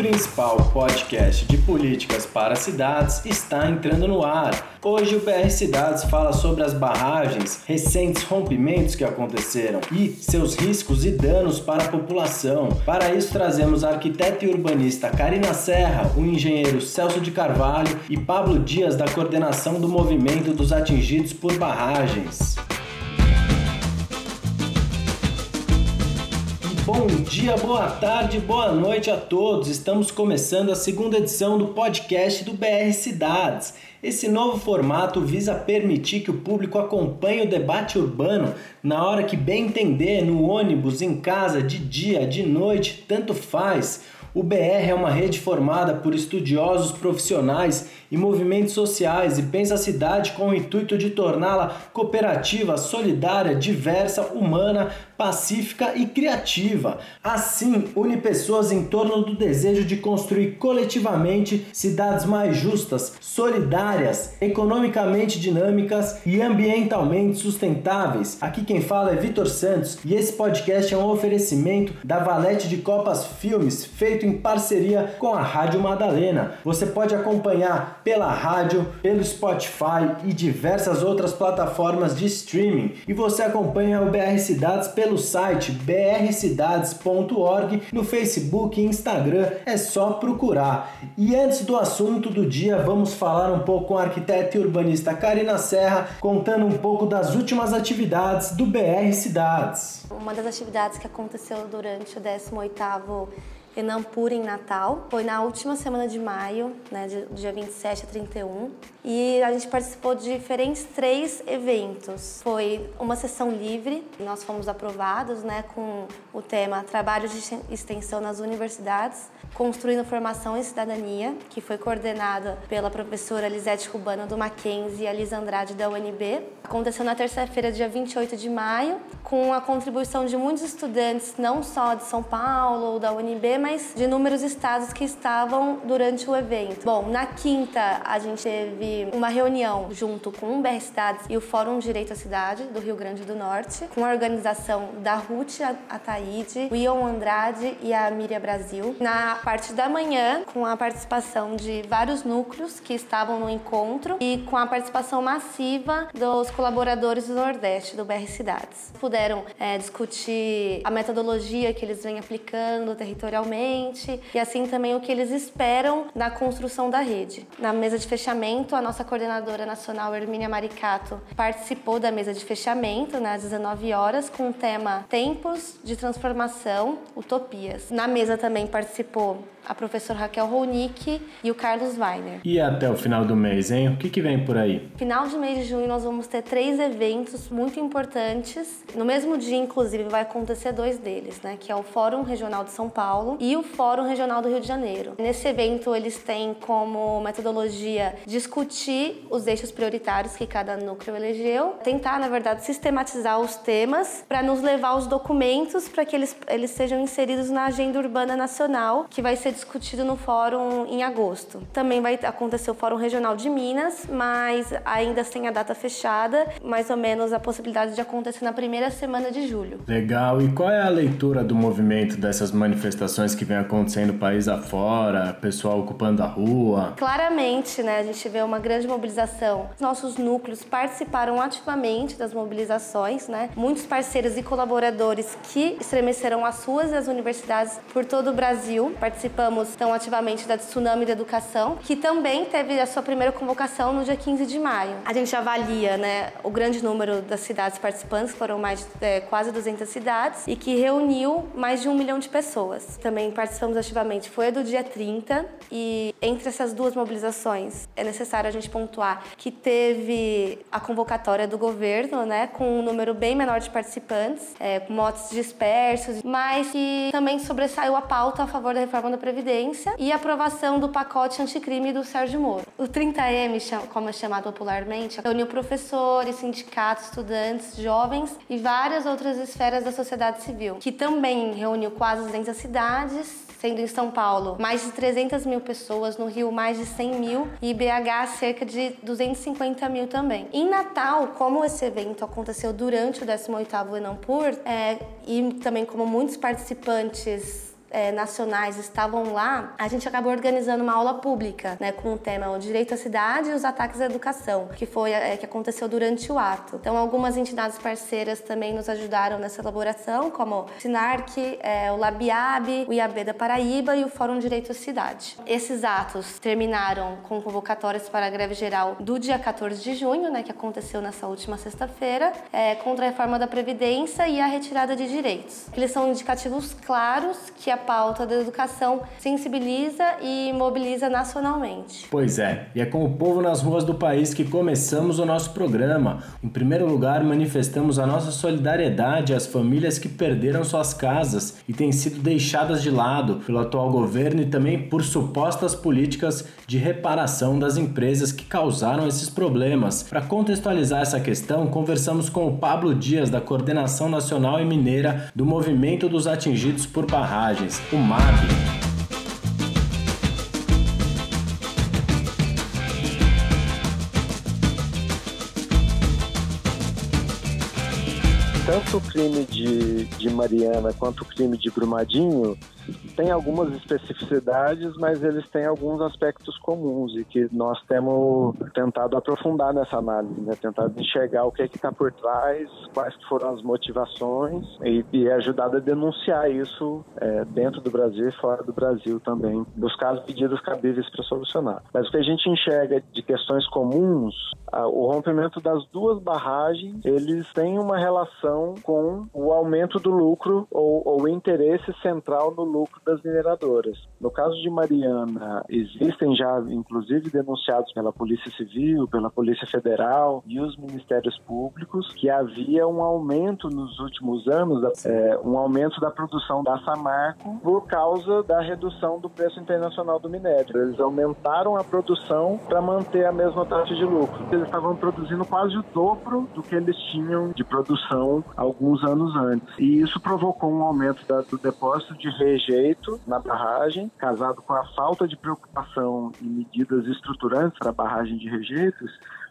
principal podcast de políticas para cidades está entrando no ar. Hoje o BR Cidades fala sobre as barragens, recentes rompimentos que aconteceram e seus riscos e danos para a população. Para isso trazemos a arquiteta e urbanista Karina Serra, o engenheiro Celso de Carvalho e Pablo Dias da coordenação do movimento dos atingidos por barragens. Bom dia, boa tarde, boa noite a todos. Estamos começando a segunda edição do podcast do BR Cidades. Esse novo formato visa permitir que o público acompanhe o debate urbano na hora que bem entender, no ônibus, em casa, de dia, de noite, tanto faz. O BR é uma rede formada por estudiosos profissionais e movimentos sociais e pensa a cidade com o intuito de torná-la cooperativa, solidária, diversa, humana, pacífica e criativa. Assim, une pessoas em torno do desejo de construir coletivamente cidades mais justas, solidárias, economicamente dinâmicas e ambientalmente sustentáveis. Aqui quem fala é Vitor Santos e esse podcast é um oferecimento da Valete de Copas Filmes, feito em parceria com a Rádio Madalena. Você pode acompanhar pela rádio, pelo Spotify e diversas outras plataformas de streaming. E você acompanha o BR Cidades pelo site brcidades.org, no Facebook e Instagram, é só procurar. E antes do assunto do dia, vamos falar um pouco com a arquiteta e urbanista Karina Serra, contando um pouco das últimas atividades do BR Cidades. Uma das atividades que aconteceu durante o 18º Enampur em Natal. Foi na última semana de maio, né, dia 27 a 31. E a gente participou de diferentes três eventos. Foi uma sessão livre, nós fomos aprovados né, com o tema Trabalho de Extensão nas Universidades, Construindo Formação em Cidadania, que foi coordenada pela professora Lisete Cubano do Mackenzie e a Liz Andrade da UNB. Aconteceu na terça-feira, dia 28 de maio, com a contribuição de muitos estudantes, não só de São Paulo ou da UNB, mas de inúmeros estados que estavam durante o evento. Bom, na quinta a gente teve uma reunião junto com o BR Cidades e o Fórum Direito à Cidade do Rio Grande do Norte, com a organização da Ruth Ataíde, o Ion Andrade e a Miriam Brasil. Na parte da manhã, com a participação de vários núcleos que estavam no encontro e com a participação massiva dos colaboradores do Nordeste, do BR Cidades. Puderam é, discutir a metodologia que eles vêm aplicando territorialmente e assim também o que eles esperam na construção da rede. Na mesa de fechamento, a nossa coordenadora nacional, Hermínia Maricato, participou da mesa de fechamento né, às 19 horas com o tema Tempos de Transformação, Utopias. Na mesa também participou a professora Raquel Ronick e o Carlos Weiner. E até o final do mês, hein? O que, que vem por aí? Final de mês de junho nós vamos ter três eventos muito importantes. No mesmo dia, inclusive, vai acontecer dois deles, né? Que é o Fórum Regional de São Paulo e o Fórum Regional do Rio de Janeiro. Nesse evento, eles têm como metodologia discutir os eixos prioritários que cada núcleo elegeu, tentar, na verdade, sistematizar os temas para nos levar aos documentos para que eles, eles sejam inseridos na agenda urbana nacional, que vai ser discutido no fórum em agosto. Também vai acontecer o Fórum Regional de Minas, mas ainda sem a data fechada, mais ou menos a possibilidade de acontecer na primeira semana de julho. Legal. E qual é a leitura do movimento dessas manifestações que vem acontecendo país afora, pessoal ocupando a rua? Claramente, né, a gente vê uma grande mobilização. Nossos núcleos participaram ativamente das mobilizações, né? Muitos parceiros e colaboradores que estremeceram as ruas e as universidades por todo o Brasil participamos tão ativamente da Tsunami da Educação, que também teve a sua primeira convocação no dia 15 de maio. A gente avalia né, o grande número das cidades participantes, foram mais é, quase 200 cidades, e que reuniu mais de um milhão de pessoas. Também participamos ativamente, foi a do dia 30, e entre essas duas mobilizações é necessário a gente pontuar que teve a convocatória do governo, né, com um número bem menor de participantes, é, motos dispersos, mas que também sobressaiu a pauta a favor da reforma da Previdência e aprovação do pacote anticrime do Sérgio Moro. O 30M, como é chamado popularmente, reuniu professores, sindicatos, estudantes, jovens e várias outras esferas da sociedade civil, que também reuniu quase 200 cidades, sendo em São Paulo mais de 300 mil pessoas, no Rio mais de 100 mil e BH cerca de 250 mil também. Em Natal, como esse evento aconteceu durante o 18º Enampur, é, e também como muitos participantes é, nacionais estavam lá, a gente acabou organizando uma aula pública, né, com o tema o direito à cidade e os ataques à educação, que foi é, que aconteceu durante o ato. Então, algumas entidades parceiras também nos ajudaram nessa elaboração, como o Sinarc, é, o Labiab, o IAB da Paraíba e o Fórum Direito à Cidade. Esses atos terminaram com convocatórias para a greve geral do dia 14 de junho, né, que aconteceu nessa última sexta-feira, é, contra a reforma da Previdência e a retirada de direitos. Eles são indicativos claros que a pauta da educação sensibiliza e mobiliza nacionalmente. Pois é, e é com o povo nas ruas do país que começamos o nosso programa. Em primeiro lugar, manifestamos a nossa solidariedade às famílias que perderam suas casas e têm sido deixadas de lado pelo atual governo e também por supostas políticas de reparação das empresas que causaram esses problemas. Para contextualizar essa questão, conversamos com o Pablo Dias, da Coordenação Nacional e Mineira do Movimento dos Atingidos por Barragens, o MAB. tanto o crime de, de Mariana quanto o crime de Brumadinho tem algumas especificidades, mas eles têm alguns aspectos comuns e que nós temos tentado aprofundar nessa análise, né? tentado enxergar o que é está por trás, quais foram as motivações e, e ajudado a denunciar isso é, dentro do Brasil e fora do Brasil também, buscar as medidas cabíveis para solucionar. Mas o que a gente enxerga de questões comuns, a, o rompimento das duas barragens, eles têm uma relação com o aumento do lucro ou, ou interesse central no lucro das mineradoras. No caso de Mariana, existem já, inclusive, denunciados pela Polícia Civil, pela Polícia Federal e os Ministérios Públicos que havia um aumento nos últimos anos, é, um aumento da produção da Samarco por causa da redução do preço internacional do minério. Eles aumentaram a produção para manter a mesma taxa de lucro. Eles estavam produzindo quase o dobro do que eles tinham de produção alguns anos antes. E isso provocou um aumento da, do depósito de rejeito jeito na barragem, casado com a falta de preocupação em medidas estruturantes para a barragem de rejeitos,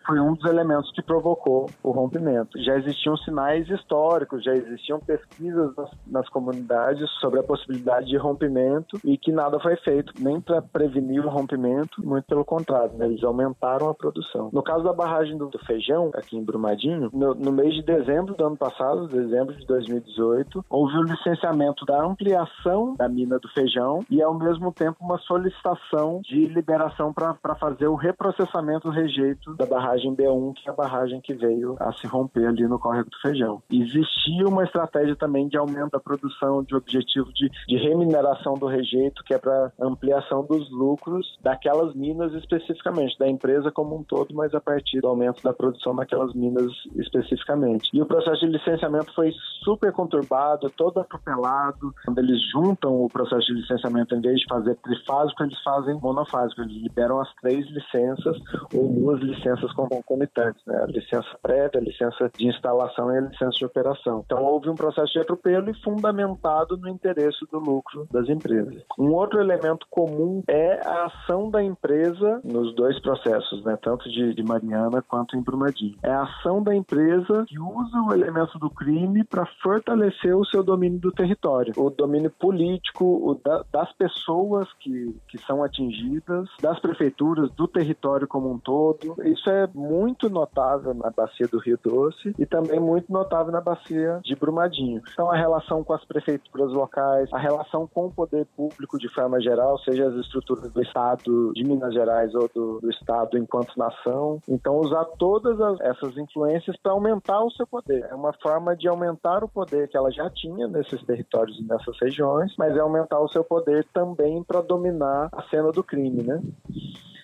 foi um dos elementos que provocou o rompimento. Já existiam sinais históricos, já existiam pesquisas nas, nas comunidades sobre a possibilidade de rompimento e que nada foi feito, nem para prevenir o rompimento, muito pelo contrário, né? eles aumentaram a produção. No caso da barragem do, do Feijão, aqui em Brumadinho, no, no, mês de dezembro do ano passado, dezembro de 2018, houve o licenciamento da ampliação da mina do Feijão e, ao mesmo tempo, uma solicitação de liberação para fazer o reprocessamento do rejeito da barragem barragem B1, que é a barragem que veio a se romper ali no córrego do Feijão. Existia uma estratégia também de aumento da produção, de objetivo de, de remineração do rejeito, que é para ampliação dos lucros daquelas minas especificamente, da empresa como um todo, mas a partir do aumento da produção daquelas minas especificamente. E o processo de licenciamento foi super conturbado, todo atropelado. Quando eles juntam o processo de licenciamento, em vez de fazer trifásico, eles fazem monofásico. Eles liberam as três licenças ou duas licenças concomitantes, né? A licença prévia, a licença de instalação e a licença de operação. Então houve um processo de atropelo e fundamentado no interesse do lucro das empresas. Um outro elemento comum é a ação da empresa nos dois processos, né? Tanto de, de Mariana quanto em Brumadinho. É a ação da empresa que usa o elemento do crime para fortalecer o seu domínio do território, o domínio político o da, das pessoas que, que são atingidas, das prefeituras, do território como um todo. Isso é muito notável na bacia do Rio Doce e também muito notável na bacia de Brumadinho. Então, a relação com as prefeituras locais, a relação com o poder público de forma geral, seja as estruturas do Estado de Minas Gerais ou do, do Estado enquanto nação. Então, usar todas as, essas influências para aumentar o seu poder. É uma forma de aumentar o poder que ela já tinha nesses territórios e nessas regiões, mas é aumentar o seu poder também para dominar a cena do crime, né?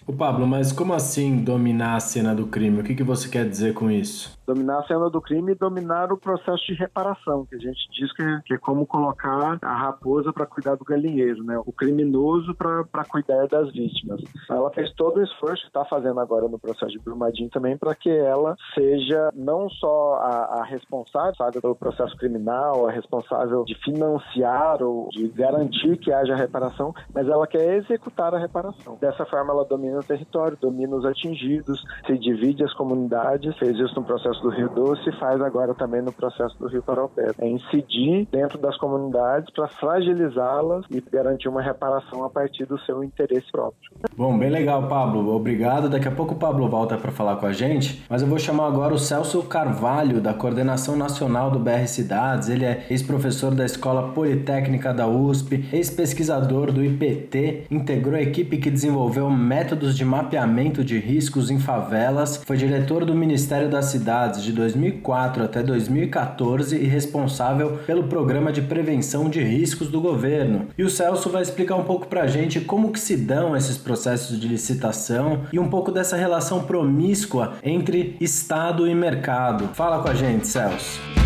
O Pablo, mas como assim dominar a cena do crime? O que, que você quer dizer com isso? Dominar a cena do crime e dominar o processo de reparação, que a gente diz que é, que é como colocar a raposa para cuidar do galinheiro, né? O criminoso para cuidar das vítimas. Ela fez todo o esforço, está fazendo agora no processo de Brumadinho também, para que ela seja não só a, a responsável sabe, pelo processo criminal, a responsável de financiar ou de garantir que haja reparação, mas ela quer executar a reparação. Dessa forma, ela domina o território, domina os atingidos, se divide as comunidades, fez isso no processo processo do Rio Doce faz agora também no processo do Rio Paraupé. É incidir dentro das comunidades para fragilizá-las e garantir uma reparação a partir do seu interesse próprio. Bom, bem legal, Pablo. Obrigado. Daqui a pouco o Pablo volta para falar com a gente, mas eu vou chamar agora o Celso Carvalho, da Coordenação Nacional do BR Cidades. Ele é ex-professor da Escola Politécnica da USP, ex-pesquisador do IPT, integrou a equipe que desenvolveu métodos de mapeamento de riscos em favelas, foi diretor do Ministério das De 2004 até 2014 e responsável pelo Programa de Prevenção de Riscos do governo. E o Celso vai explicar um pouco para a gente como que se dão esses processos de licitação e um pouco dessa relação promíscua entre Estado e mercado. Fala com a gente, Celso.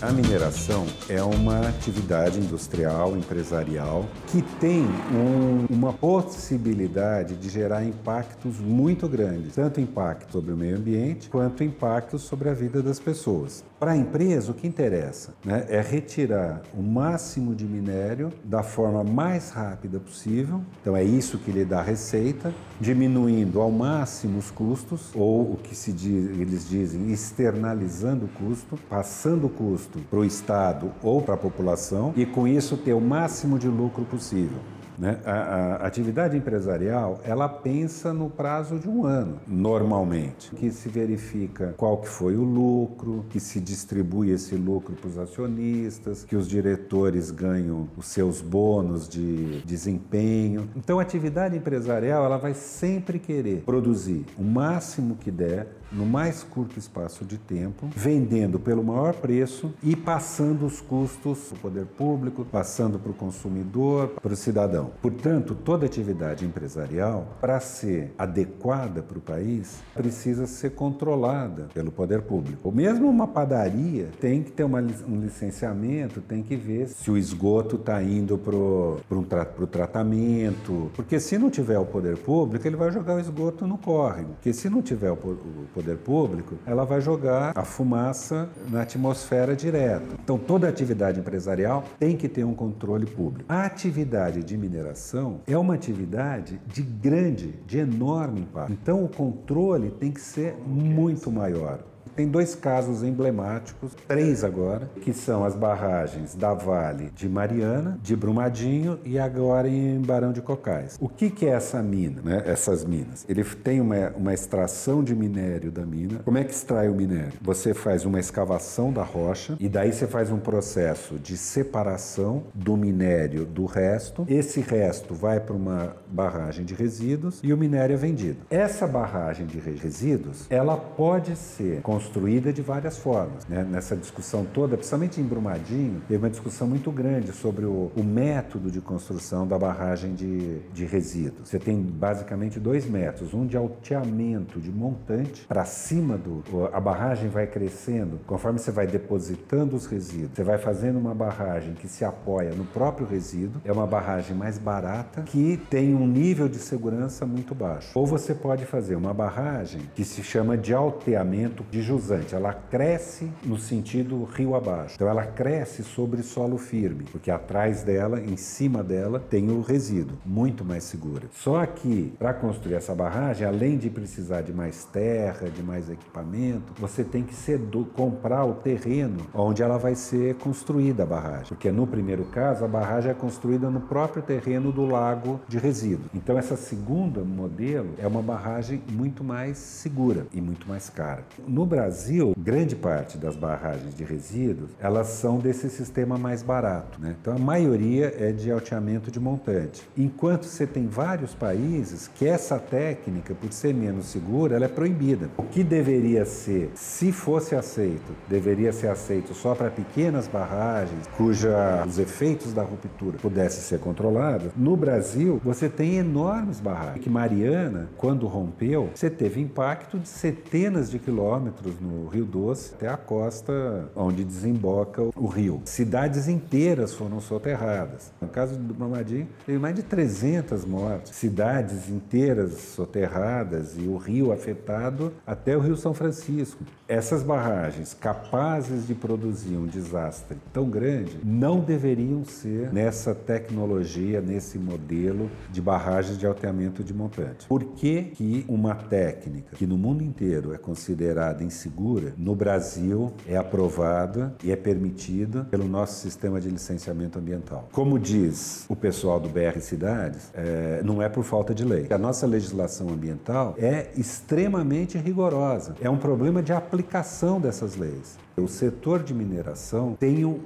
A mineração é uma atividade industrial, empresarial, que tem um, uma possibilidade de gerar impactos muito grandes, tanto impacto sobre o meio ambiente quanto impactos sobre a vida das pessoas. Para a empresa, o que interessa né, é retirar o máximo de minério da forma mais rápida possível, então é isso que lhe dá receita, diminuindo ao máximo os custos, ou o que se diz, eles dizem externalizando o custo, passando o custo para o Estado ou para a população e com isso ter o máximo de lucro possível. Né? A, a, atividade empresarial ela pensa no prazo de um ano, normalmente, que se verifica qual que foi o lucro, que se distribui esse lucro para os acionistas, que os diretores ganham os seus bônus de desempenho. Então, a atividade empresarial ela vai sempre querer produzir o máximo que der no mais curto espaço de tempo, vendendo pelo maior preço e passando os custos para o poder público, passando para o consumidor, para o cidadão. Portanto, toda atividade empresarial, para ser adequada para o país, precisa ser controlada pelo poder público. Ou mesmo uma padaria tem que ter uma, um licenciamento, tem que ver se o esgoto está indo para o tra tratamento, porque se não tiver o poder público, ele vai jogar o esgoto no córrego, porque se não tiver o, o poder público, ela vai jogar a fumaça na atmosfera direto. Então, toda atividade empresarial tem que ter um controle público. A atividade de mineração é uma atividade de grande, de enorme impacto. Então, o controle tem que ser muito maior. Tem dois casos emblemáticos, três agora, que são as barragens da Vale de Mariana, de Brumadinho e agora em Barão de Cocais. O que, que é essa mina, né? essas minas? Ele tem uma, uma extração de minério da mina. Como é que extrai o minério? Você faz uma escavação da rocha e daí você faz um processo de separação do minério do resto. Esse resto vai para uma barragem de resíduos e o minério é vendido. Essa barragem de resíduos, ela pode ser construída de várias formas. Né? Nessa discussão toda, principalmente em Brumadinho, teve uma discussão muito grande sobre o, o método de construção da barragem de, de resíduos. Você tem basicamente dois métodos: um de alteamento de montante para cima do. A barragem vai crescendo conforme você vai depositando os resíduos. Você vai fazendo uma barragem que se apoia no próprio resíduo, é uma barragem mais barata que tem um nível de segurança muito baixo. Ou você pode fazer uma barragem que se chama de alteamento de jusante, ela cresce no sentido rio abaixo. Então ela cresce sobre solo firme, porque atrás dela, em cima dela, tem o resíduo, muito mais segura. Só que para construir essa barragem, além de precisar de mais terra, de mais equipamento, você tem que cedo, comprar o terreno onde ela vai ser construída a barragem, porque no primeiro caso a barragem é construída no próprio terreno do lago de resíduo. Então essa segunda modelo é uma barragem muito mais segura e muito mais cara. No Brasil, grande parte das barragens de resíduos, elas são desse sistema mais barato. Né? Então, a maioria é de alteamento de montante. Enquanto você tem vários países que essa técnica, por ser menos segura, ela é proibida. O que deveria ser, se fosse aceito, deveria ser aceito só para pequenas barragens, cuja os efeitos da ruptura pudessem ser controlados. No Brasil, você tem enormes barragens. Que Mariana, quando rompeu, você teve impacto de centenas de quilômetros quilômetros no Rio Doce até a costa onde desemboca o rio. Cidades inteiras foram soterradas. No caso do Brumadinho, teve mais de 300 mortes. Cidades inteiras soterradas e o rio afetado até o Rio São Francisco. Essas barragens capazes de produzir um desastre tão grande não deveriam ser nessa tecnologia, nesse modelo de barragens de alteamento de montante. Por que, que uma técnica que no mundo inteiro é considerada insegura, no Brasil é aprovada e é permitida pelo nosso sistema de licenciamento ambiental? Como diz o pessoal do BR Cidades, é, não é por falta de lei. A nossa legislação ambiental é extremamente rigorosa. É um problema de aplicação dessas leis. O setor de mineração tem um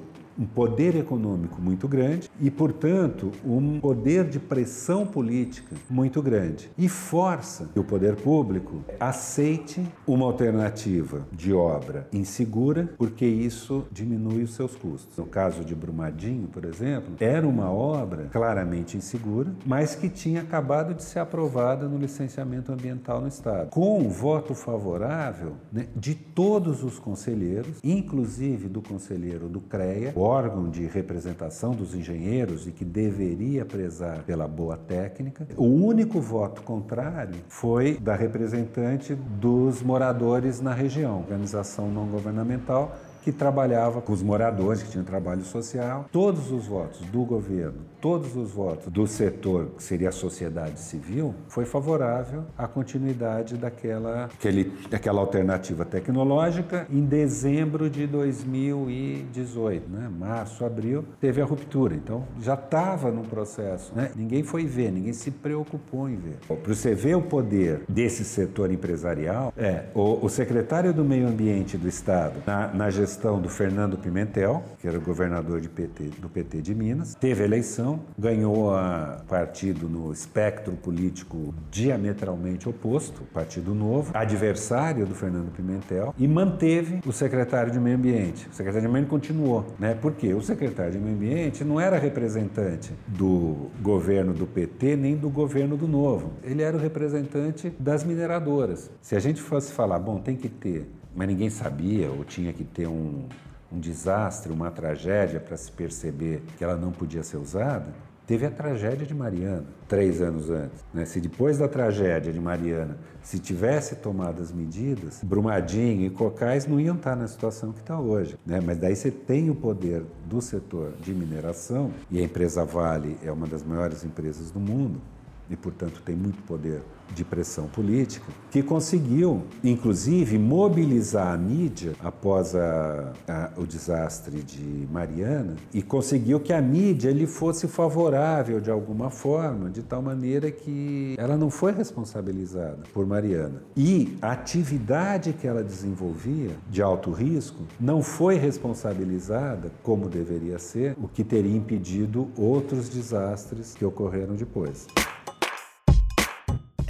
um poder econômico muito grande e, portanto, um poder de pressão política muito grande. E força que o poder público aceite uma alternativa de obra insegura, porque isso diminui os seus custos. No caso de Brumadinho, por exemplo, era uma obra claramente insegura, mas que tinha acabado de ser aprovada no licenciamento ambiental no Estado, com o voto favorável né, de todos os conselheiros, inclusive do conselheiro do CREA, órgão de representação dos engenheiros e que deveria prezar pela boa técnica. O único voto contrário foi da representante dos moradores na região, organização não governamental que trabalhava com os moradores, que tinham trabalho social. Todos os votos do governo, todos os votos do setor, que seria a sociedade civil, foi favorável à continuidade daquela, aquele, daquela alternativa tecnológica. Em dezembro de 2018, né? março, abril, teve a ruptura. Então já estava no processo. Né? Ninguém foi ver, ninguém se preocupou em ver. Para você ver o poder desse setor empresarial, é o, o secretário do Meio Ambiente do Estado, na, na gestão do Fernando Pimentel, que era governador de PT, do PT de Minas, teve eleição, ganhou a partido no espectro político diametralmente oposto, Partido Novo, adversário do Fernando Pimentel, e manteve o secretário de Meio Ambiente. O secretário de Meio Ambiente continuou, né? Porque o secretário de Meio Ambiente não era representante do governo do PT nem do governo do Novo. Ele era o representante das mineradoras. Se a gente fosse falar, bom, tem que ter mas ninguém sabia ou tinha que ter um, um desastre, uma tragédia para se perceber que ela não podia ser usada, teve a tragédia de Mariana, três anos antes. Né? Se depois da tragédia de Mariana se tivesse tomado as medidas, Brumadinho e Cocais não iam estar na situação que está hoje. Né? Mas daí você tem o poder do setor de mineração, e a empresa Vale é uma das maiores empresas do mundo, e portanto tem muito poder de pressão política, que conseguiu, inclusive, mobilizar a mídia após a, a, o desastre de Mariana e conseguiu que a mídia lhe fosse favorável de alguma forma, de tal maneira que ela não foi responsabilizada por Mariana. E a atividade que ela desenvolvia de alto risco não foi responsabilizada como deveria ser, o que teria impedido outros desastres que ocorreram depois.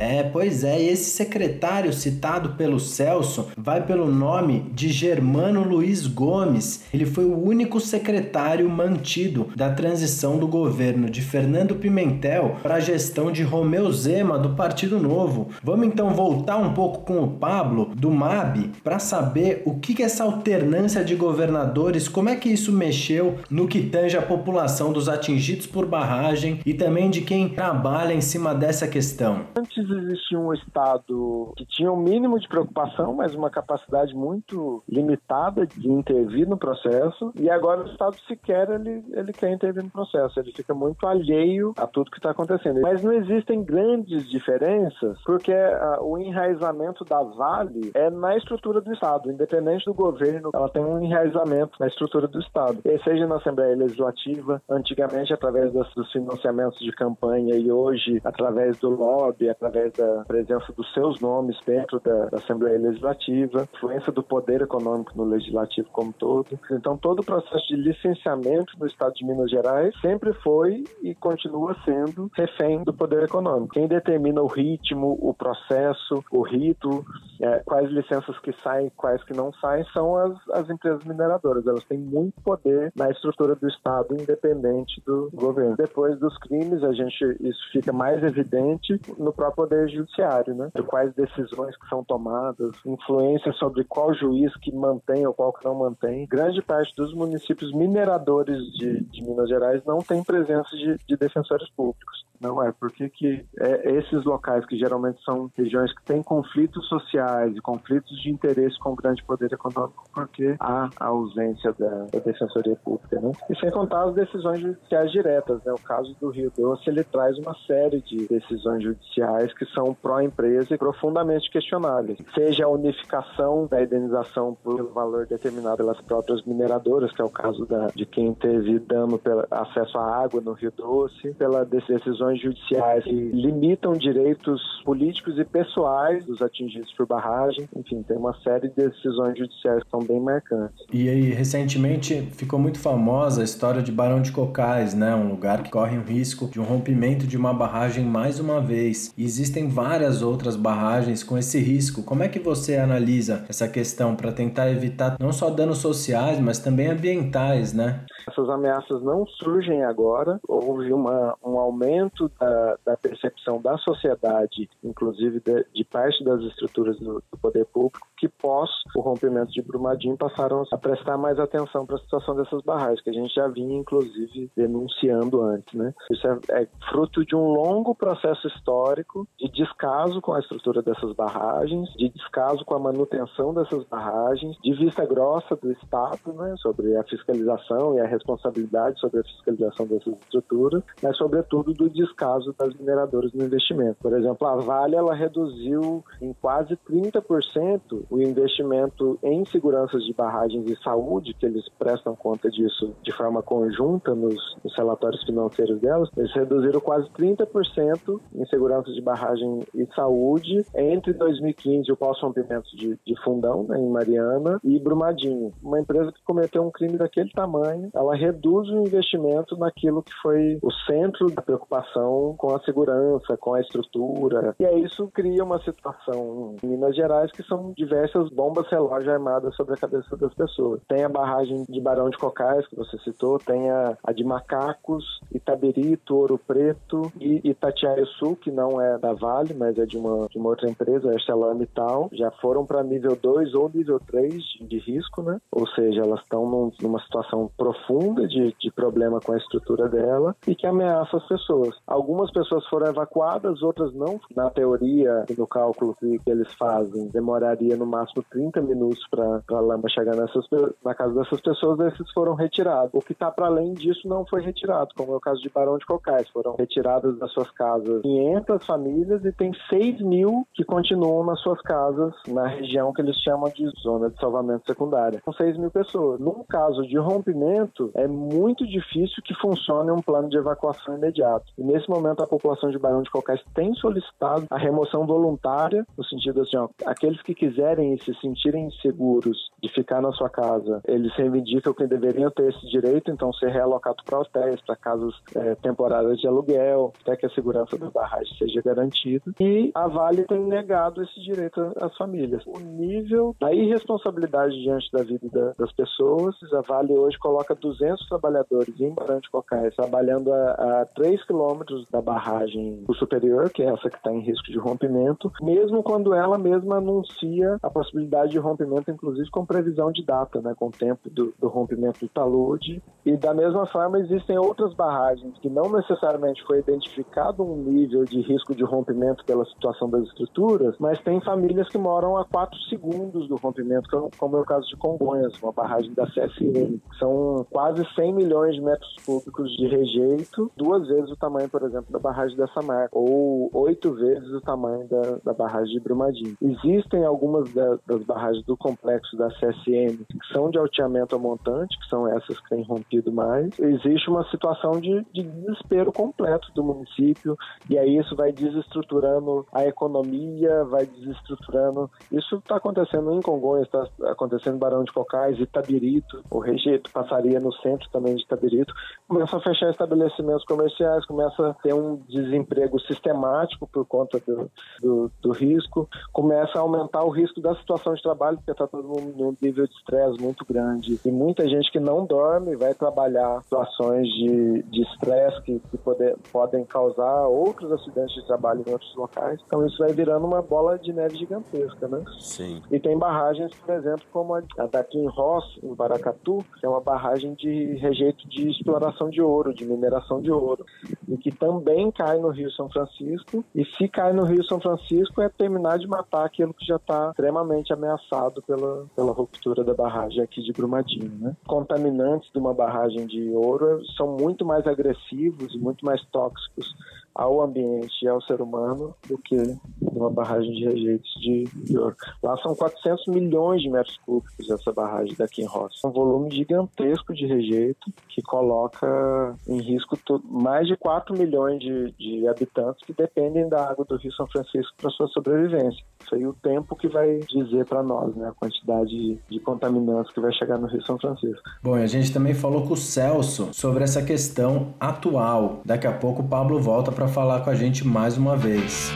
É, pois é, e esse secretário citado pelo Celso vai pelo nome de Germano Luiz Gomes. Ele foi o único secretário mantido da transição do governo de Fernando Pimentel para a gestão de Romeu Zema do Partido Novo. Vamos então voltar um pouco com o Pablo do MAB para saber o que, que essa alternância de governadores, como é que isso mexeu no que tange a população dos atingidos por barragem e também de quem trabalha em cima dessa questão. Antes existia um Estado que tinha um mínimo de preocupação, mas uma capacidade muito limitada de intervir no processo, e agora o Estado sequer ele, ele quer intervir no processo, ele fica muito alheio a tudo que está acontecendo. Mas não existem grandes diferenças, porque a, o enraizamento da Vale é na estrutura do Estado, independente do governo, ela tem um enraizamento na estrutura do Estado, e seja na Assembleia Legislativa, antigamente através dos financiamentos de campanha e hoje através do lobby, através através da presença dos seus nomes dentro da, da Assembleia Legislativa, influência do poder econômico no Legislativo como todo. Então, todo o processo de licenciamento no Estado de Minas Gerais sempre foi e continua sendo refém do poder econômico. Quem determina o ritmo, o processo, o rito, é, quais licenças que saem, quais que não saem, são as, as empresas mineradoras. Elas têm muito poder na estrutura do Estado, independente do governo. Depois dos crimes, a gente isso fica mais evidente no próprio poder judiciário, né? De quais decisões que são tomadas, influência sobre qual juiz que mantém ou qual que não mantém. Grande parte dos municípios mineradores de, de Minas Gerais não tem presença de, de defensores públicos. Não é, porque que é, esses locais que geralmente são regiões que têm conflitos sociais e conflitos de interesse com o grande poder econômico, porque há a ausência da, da defensoria pública, né? E sem contar as decisões judiciais diretas, né? O caso do Rio Doce, ele traz uma série de decisões judiciais que são pró-empresa e profundamente questionáveis. Seja a unificação da indenização pelo valor determinado pelas próprias mineradoras, que é o caso da, de quem teve dano pelo acesso à água no Rio Doce, pelas decisões judiciais que limitam direitos políticos e pessoais dos atingidos por barragem. Enfim, tem uma série de decisões judiciais que são bem marcantes. E aí, recentemente ficou muito famosa a história de Barão de Cocais, né? Um lugar que corre o risco de um rompimento de uma barragem mais uma vez. E existem várias outras barragens com esse risco. Como é que você analisa essa questão para tentar evitar não só danos sociais, mas também ambientais, né? Essas ameaças não surgem agora. Houve uma, um aumento da, da percepção da sociedade, inclusive de, de parte das estruturas do, do, poder público, que pós o rompimento de Brumadinho passaram a prestar mais atenção para a situação dessas barragens, que a gente já vinha, inclusive, denunciando antes. Né? Isso é, é fruto de um longo processo histórico de descaso com a estrutura dessas barragens, de descaso com a manutenção dessas barragens, de vista grossa do Estado né, sobre a fiscalização e a responsabilidade sobre a fiscalização dessas estruturas, mas sobretudo do descaso das mineradoras no investimento. Por exemplo, a Vale ela reduziu em quase 30% o investimento em seguranças de barragens e saúde, que eles prestam conta disso de forma conjunta nos, nos relatórios financeiros delas, eles reduziram quase 30% em segurança de barragem e saúde entre 2015 e o pós-rompimento de, de Fundão, né, em Mariana, e Brumadinho. Uma empresa que cometeu um crime daquele tamanho, ela reduz o investimento naquilo que foi o centro da preocupação com a segurança, com a estrutura. E aí isso cria uma situação em Minas Gerais que são diversas bombas relógio armadas sobre a cabeça das pessoas. Tem a barragem de Barão de Cocais, que você citou, tem a, a de Macacos, Itabirito, Ouro Preto e Itatiaia Sul, que não é da Vale, mas é de uma, de uma outra empresa, a ArcelorMittal. Já foram para nível 2 ou nível 3 de, risco, né? Ou seja, elas estão num, numa situação profunda profunda de, de problema com a estrutura dela e que ameaça as pessoas. Algumas pessoas foram evacuadas, outras não. Na teoria e no cálculo que, que, eles fazem, demoraria no máximo 30 minutos para a lama chegar nessas, na casa dessas pessoas, esses foram retirados. O que está para além disso não foi retirado, como é o caso de Barão de Cocais. Foram retiradas das suas casas 500 famílias e tem 6 mil que continuam nas suas casas na região que eles chamam de zona de salvamento secundária. São 6 mil pessoas. Num caso de rompimento, é muito difícil que funcione um plano de evacuação imediato. E nesse momento, a população de Barão de Cocais tem solicitado a remoção voluntária, no sentido assim, ó, aqueles que quiserem e se sentirem seguros de ficar na sua casa, eles reivindicam que deveriam ter esse direito, então ser realocado para hotéis, para casas é, temporárias de aluguel, até que a segurança da barragem seja garantida. E a Vale tem negado esse direito às famílias. O nível da irresponsabilidade diante da vida das pessoas, a Vale hoje coloca 200 trabalhadores em Barão Cocais, trabalhando a, a 3 quilômetros da barragem superior, que é essa que está em risco de rompimento, mesmo quando ela mesma anuncia a possibilidade de rompimento, inclusive com previsão de data, né, com o tempo do, do rompimento do talude. E da mesma forma, existem outras barragens que não necessariamente foi identificado um nível de risco de rompimento pela situação das estruturas, mas tem famílias que moram a 4 segundos do rompimento, como é o caso de Congonhas, uma barragem da CSN. São quase 100 milhões de metros cúbicos de rejeito, duas vezes o tamanho, por exemplo, da barragem dessa marca, ou oito vezes o tamanho da, da barragem de Brumadinho. Existem algumas da, das barragens do complexo da CSM que são de alteamento a montante, que são essas que têm rompido mais. Existe uma situação de, de desespero completo do município, e aí isso vai desestruturando a economia, vai desestruturando. Isso está acontecendo em Congonhas, está acontecendo em Barão de Cocais, Itabirito, o rejeito passaria no centro também de Itabirito, começa a fechar estabelecimentos comerciais, começa a ter um desemprego sistemático por conta do, do, do, risco, começa a aumentar o risco da situação de trabalho, porque está todo mundo num nível de estresse muito grande. E muita gente que não dorme vai trabalhar situações de estresse que, que poder, podem causar outros acidentes de trabalho em outros locais. Então isso vai virando uma bola de neve gigantesca, né? Sim. E tem barragens, por exemplo, como a daqui em Ross, em Baracatu, que é uma barragem de rejeito de exploração de ouro, de mineração de ouro, e que também cai no Rio São Francisco. E se cai no Rio São Francisco, é terminar de matar aquilo que já está extremamente ameaçado pela, pela ruptura da barragem aqui de Brumadinho. Né? Contaminantes de uma barragem de ouro são muito mais agressivos e muito mais tóxicos ao ambiente e ao ser humano do que uma barragem de rejeitos de, ouro. Lá são 400 milhões de metros cúbicos essa barragem daqui em Roça. Um volume gigantesco de rejeito que coloca em risco mais de 4 milhões de, de habitantes que dependem da água do Rio São Francisco para sua sobrevivência. Isso aí é o tempo que vai dizer para nós, né, a quantidade de contaminantes que vai chegar no Rio São Francisco. Bom, a gente também falou com o Celso sobre essa questão atual. Daqui a pouco o Pablo volta para para falar com a gente mais uma vez.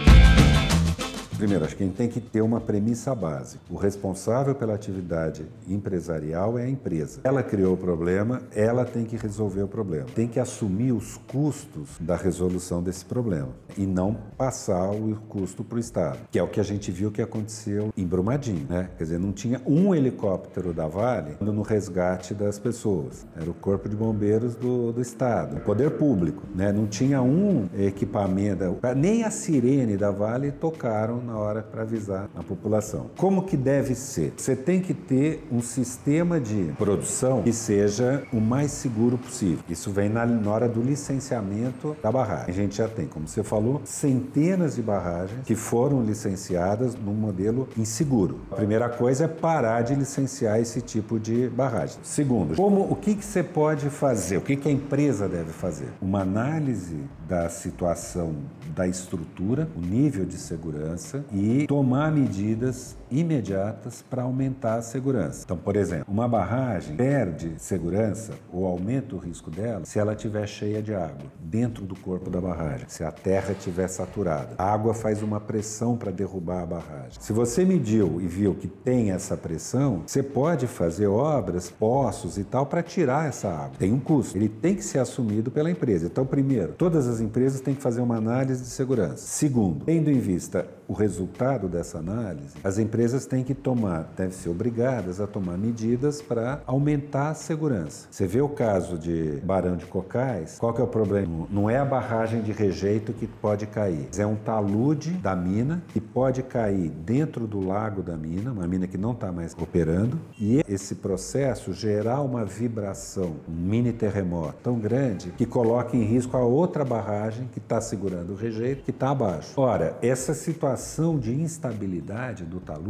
Primeiro, acho que a gente tem que ter uma premissa base. O responsável pela atividade empresarial é a empresa. Ela criou o problema, ela tem que resolver o problema. Tem que assumir os custos da resolução desse problema e não passar o custo para o Estado, que é o que a gente viu que aconteceu em Brumadinho, né? Quer dizer, não tinha um helicóptero da Vale no resgate das pessoas. Era o Corpo de Bombeiros do, do Estado, o poder público, né? Não tinha um equipamento, nem a sirene da Vale tocaram na hora para avisar a população. Como que deve ser? Você tem que ter um sistema de produção que seja o mais seguro possível. Isso vem na, na hora do licenciamento da barragem. A gente já tem, como você falou, centenas de barragens que foram licenciadas num modelo inseguro. A primeira coisa é parar de licenciar esse tipo de barragem. Segundo, como o que, que você pode fazer? O que, que a empresa deve fazer? Uma análise da situação da estrutura, o nível de segurança e tomar medidas imediatas para aumentar a segurança. Então, por exemplo, uma barragem perde segurança ou aumenta o risco dela se ela estiver cheia de água dentro do corpo da barragem, se a terra estiver saturada. A água faz uma pressão para derrubar a barragem. Se você mediu e viu que tem essa pressão, você pode fazer obras, poços e tal para tirar essa água. Tem um custo. Ele tem que ser assumido pela empresa. Então, primeiro, todas as empresas têm que fazer uma análise de segurança. Segundo, tendo em vista o resultado dessa análise, as empresas têm que tomar, devem ser obrigadas a tomar medidas para aumentar a segurança. Você vê o caso de Barão de Cocais, qual que é o problema? Não é a barragem de rejeito que pode cair, é um talude da mina que pode cair dentro do lago da mina, uma mina que não está mais operando, e esse processo gerar uma vibração, um mini terremoto tão grande que coloca em risco a outra barragem que está segurando o rejeito, que está abaixo. Ora, essa situação de instabilidade do talude,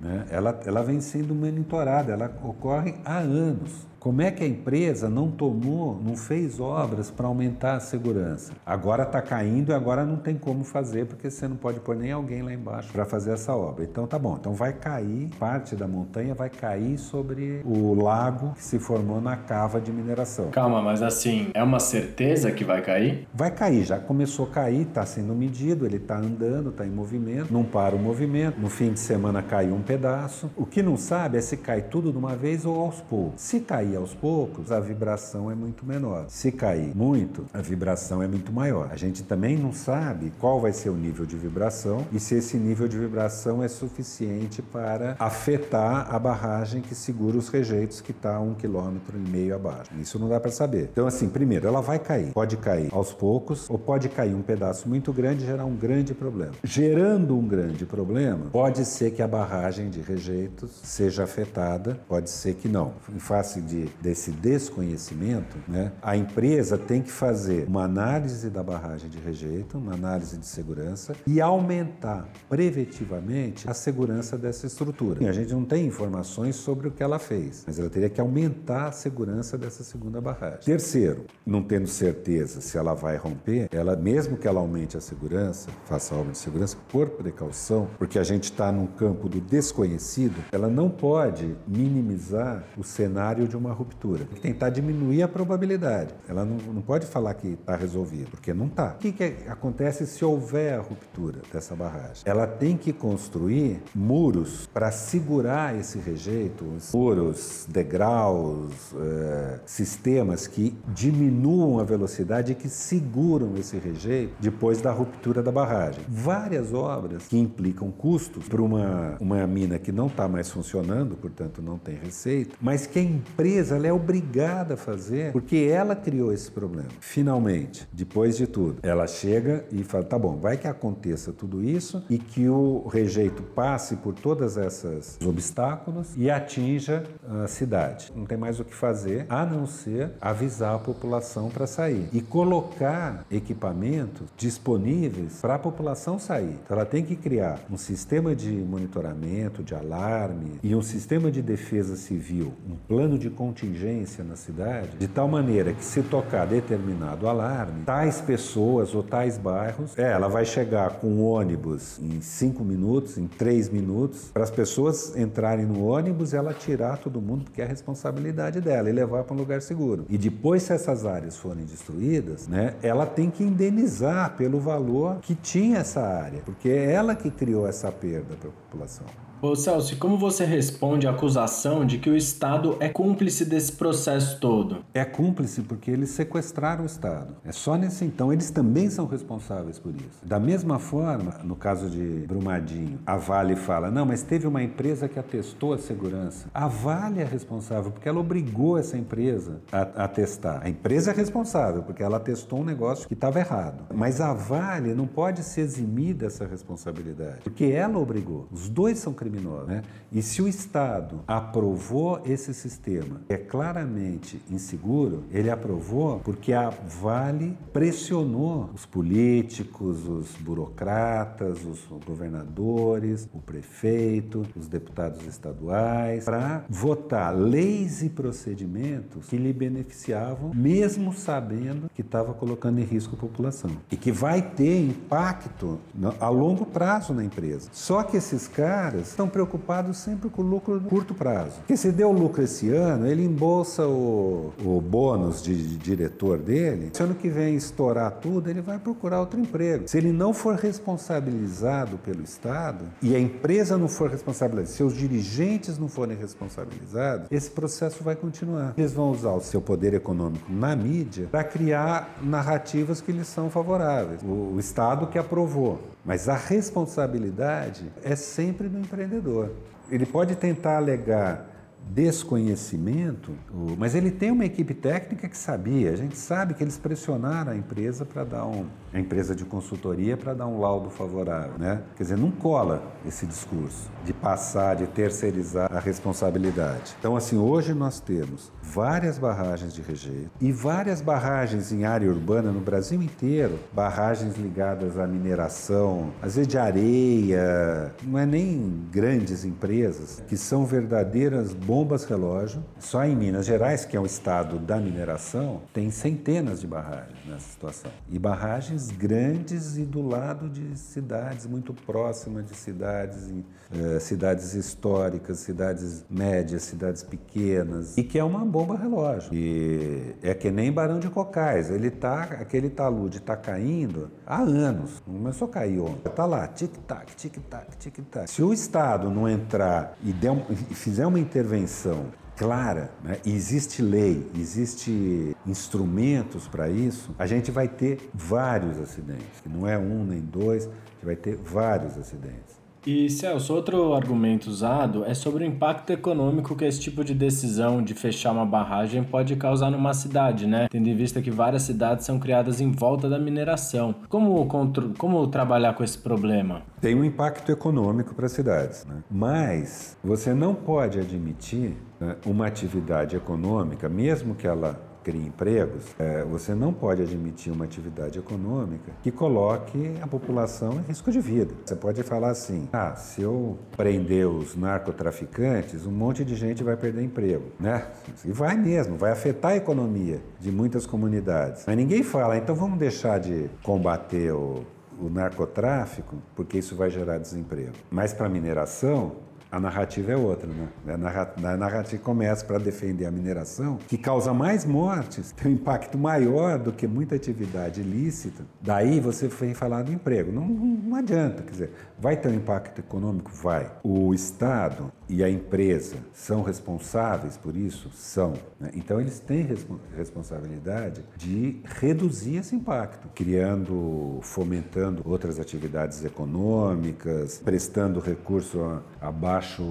né, ela, ela vem sendo monitorada, ela ocorre há anos. Como é que a empresa não tomou, não fez obras para aumentar a segurança? Agora está caindo e agora não tem como fazer porque você não pode pôr nem alguém lá embaixo para fazer essa obra. Então tá bom, então vai cair, parte da montanha vai cair sobre o lago que se formou na cava de mineração. Calma, mas assim, é uma certeza que vai cair? Vai cair, já começou a cair, está sendo medido, ele está andando, está em movimento, não para o movimento. No fim de semana caiu um pedaço. O que não sabe é se cai tudo de uma vez ou aos poucos. Se cair cair aos poucos, a vibração é muito menor. Se cair muito, a vibração é muito maior. A gente também não sabe qual vai ser o nível de vibração e se esse nível de vibração é suficiente para afetar a barragem que segura os rejeitos que está um quilômetro e meio abaixo. Isso não dá para saber. Então, assim, primeiro, ela vai cair. Pode cair aos poucos ou pode cair um pedaço muito grande e gerar um grande problema. Gerando um grande problema, pode ser que a barragem de rejeitos seja afetada, pode ser que não. Em face de desse desconhecimento, né, a empresa tem que fazer uma análise da barragem de rejeito, uma análise de segurança e aumentar preventivamente a segurança dessa estrutura. E a gente não tem informações sobre o que ela fez, mas ela teria que aumentar a segurança dessa segunda barragem. Terceiro, não tendo certeza se ela vai romper, ela mesmo que ela aumente a segurança, faça obra de segurança por precaução, porque a gente está num campo do desconhecido, ela não pode minimizar o cenário de uma uma ruptura. Tem que tentar diminuir a probabilidade. Ela não, não pode falar que está resolvido, porque não está. O que, que acontece se houver a ruptura dessa barragem? Ela tem que construir muros para segurar esse rejeito, muros, degraus, é, sistemas que diminuam a velocidade e que seguram esse rejeito depois da ruptura da barragem. Várias obras que implicam custos para uma, uma mina que não está mais funcionando, portanto não tem receita, mas que a empresa é obrigada a fazer porque ela criou esse problema. Finalmente, depois de tudo, ela chega e fala: tá bom, vai que aconteça tudo isso e que o rejeito passe por todas essas obstáculos e atinja a cidade. Não tem mais o que fazer a não ser avisar a população para sair e colocar equipamentos disponíveis para a população sair. Então, ela tem que criar um sistema de monitoramento, de alarme e um sistema de defesa civil, um plano de contingência na cidade, de tal maneira que se tocar determinado alarme, tais pessoas ou tais bairros, é, ela vai chegar com ônibus em cinco minutos, em três minutos, para as pessoas entrarem no ônibus e ela tirar todo mundo, porque é a responsabilidade dela, e levar para um lugar seguro. E depois, se essas áreas forem destruídas, né, ela tem que indenizar pelo valor que tinha essa área, porque é ela que criou essa perda para a população. Ô Celso, como você responde à acusação de que o Estado é cúmplice desse processo todo? É cúmplice porque eles sequestraram o Estado. É só nesse então, eles também são responsáveis por isso. Da mesma forma, no caso de Brumadinho, a Vale fala: não, mas teve uma empresa que atestou a segurança. A Vale é responsável porque ela obrigou essa empresa a, a testar. A empresa é responsável porque ela testou um negócio que estava errado. Mas a Vale não pode se eximir dessa responsabilidade porque ela obrigou. Os dois são criminosos criminosa. Né? E se o Estado aprovou esse sistema, é claramente inseguro, ele aprovou porque a Vale pressionou os políticos, os burocratas, os governadores, o prefeito, os deputados estaduais, para votar leis e procedimentos que lhe beneficiavam, mesmo sabendo que estava colocando em risco a população. E que vai ter impacto a longo prazo na empresa. Só que esses caras estão preocupados sempre com o lucro no curto prazo. Porque se deu lucro esse ano, ele embolsa o, o bônus de, de diretor dele. Se ano que vem estourar tudo, ele vai procurar outro emprego. Se ele não for responsabilizado pelo Estado e a empresa não for responsabilizada, seus dirigentes não forem responsabilizados, esse processo vai continuar. Eles vão usar o seu poder econômico na mídia para criar narrativas que lhes são favoráveis. O, o Estado que aprovou. Mas a responsabilidade é sempre do empreendedor. Ele pode tentar alegar desconhecimento, mas ele tem uma equipe técnica que sabia. A gente sabe que eles pressionaram a empresa para dar um, a empresa de consultoria para dar um laudo favorável, né? Quer dizer, não cola esse discurso de passar, de terceirizar a responsabilidade. Então, assim, hoje nós temos várias barragens de rejeito e várias barragens em área urbana no Brasil inteiro, barragens ligadas à mineração, às vezes de areia, não é nem grandes empresas, que são verdadeiras bombas relógio. Só em Minas Gerais, que é o estado da mineração, tem centenas de barragens nessa situação. E barragens cidades grandes e do lado de cidades muito próximas de cidades, eh, cidades históricas, cidades médias, cidades pequenas, e que é uma bomba relógio. E é que nem Barão de Cocais, ele tá, aquele talude está caindo há anos, não começou a cair ontem. Está lá, tic-tac, tic-tac, tic-tac. Se o Estado não entrar e, der, e fizer uma intervenção clara, né? existe lei, existe instrumentos para isso, a gente vai ter vários acidentes, não é um nem dois, a gente vai ter vários acidentes. E Celso, outro argumento usado é sobre o impacto econômico que esse tipo de decisão de fechar uma barragem pode causar numa cidade, né? Tendo em vista que várias cidades são criadas em volta da mineração. Como, como trabalhar com esse problema? Tem um impacto econômico para as cidades, né? mas você não pode admitir né, uma atividade econômica, mesmo que ela cria empregos, é, você não pode admitir uma atividade econômica que coloque a população em risco de vida. Você pode falar assim: ah, se eu prender os narcotraficantes, um monte de gente vai perder emprego, né? E vai mesmo, vai afetar a economia de muitas comunidades. Mas ninguém fala, então vamos deixar de combater o, o narcotráfico, porque isso vai gerar desemprego. Mas para mineração, A narrativa é outra, né? A narrativa começa para defender a mineração, que causa mais mortes, tem um impacto maior do que muita atividade ilícita. Daí você vem falar do emprego. Não, não adianta, quer dizer, vai ter um impacto econômico? Vai. O Estado e a empresa são responsáveis por isso? São. Né? Então eles têm responsabilidade de reduzir esse impacto, criando, fomentando outras atividades econômicas, prestando recurso a, a baixo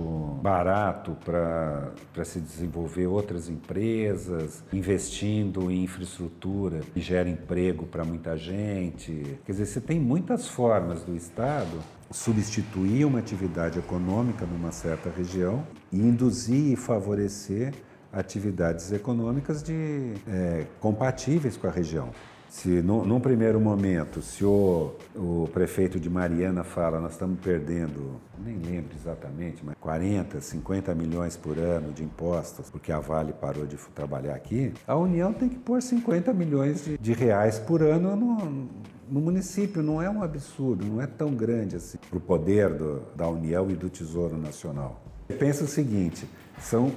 barato para se desenvolver outras empresas, investindo em infraestrutura que gera emprego para muita gente. Quer dizer, você tem muitas formas do Estado substituir uma atividade econômica numa certa região e induzir e favorecer atividades econômicas de, é, compatíveis com a região. Se no, num primeiro momento, se o, o prefeito de Mariana fala, nós estamos perdendo, nem lembro exatamente, mas 40, 50 milhões por ano de impostos, porque a Vale parou de trabalhar aqui, a União tem que pôr 50 milhões de, de reais por ano no, no município. Não é um absurdo, não é tão grande assim para o poder do, da União e do Tesouro Nacional. Pensa o seguinte: são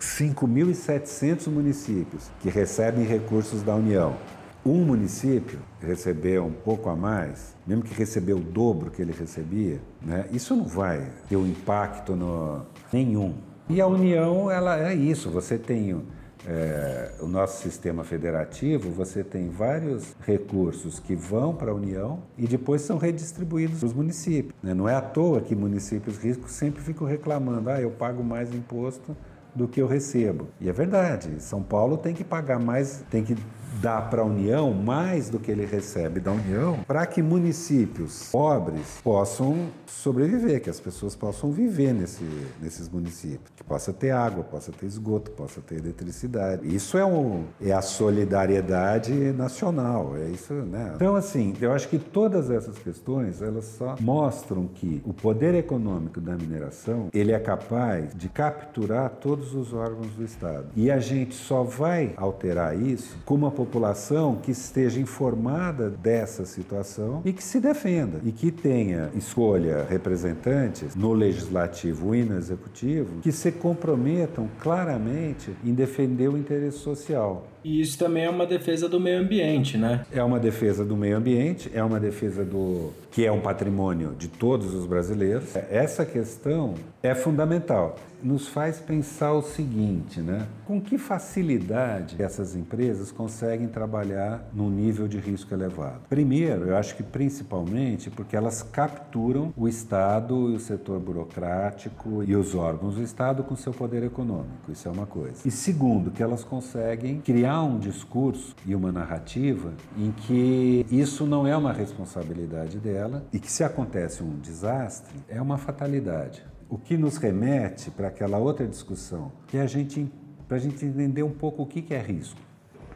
5.700 municípios que recebem recursos da União um município receber um pouco a mais, mesmo que receber o dobro que ele recebia, né, isso não vai ter um impacto no, nenhum. E a União, ela é isso, você tem é, o nosso sistema federativo, você tem vários recursos que vão para a União e depois são redistribuídos para os municípios. Né? Não é à toa que municípios ricos sempre ficam reclamando, ah, eu pago mais imposto do que eu recebo. E é verdade, São Paulo tem que pagar mais, tem que dá para a União mais do que ele recebe da União, para que municípios pobres possam sobreviver, que as pessoas possam viver nesse, nesses municípios, que possa ter água, possa ter esgoto, possa ter eletricidade. Isso é, um, é a solidariedade nacional, é isso, né? Então, assim, eu acho que todas essas questões, elas só mostram que o poder econômico da mineração, ele é capaz de capturar todos os órgãos do Estado. E a gente só vai alterar isso com uma população que esteja informada dessa situação e que se defenda e que tenha escolha representantes no legislativo e no executivo que se comprometam claramente em defender o interesse social. E isso também é uma defesa do meio ambiente, né? É uma defesa do meio ambiente, é uma defesa do que é um patrimônio de todos os brasileiros. Essa questão é fundamental. Nos faz pensar o seguinte, né? Com que facilidade essas empresas conseguem trabalhar num nível de risco elevado? Primeiro, eu acho que principalmente porque elas capturam o Estado e o setor burocrático e os órgãos do Estado com seu poder econômico. Isso é uma coisa. E segundo, que elas conseguem criar criar um discurso e uma narrativa em que isso não é uma responsabilidade dela e que se acontece um desastre é uma fatalidade. O que nos remete para aquela outra discussão, que é a gente para a gente entender um pouco o que, é risco.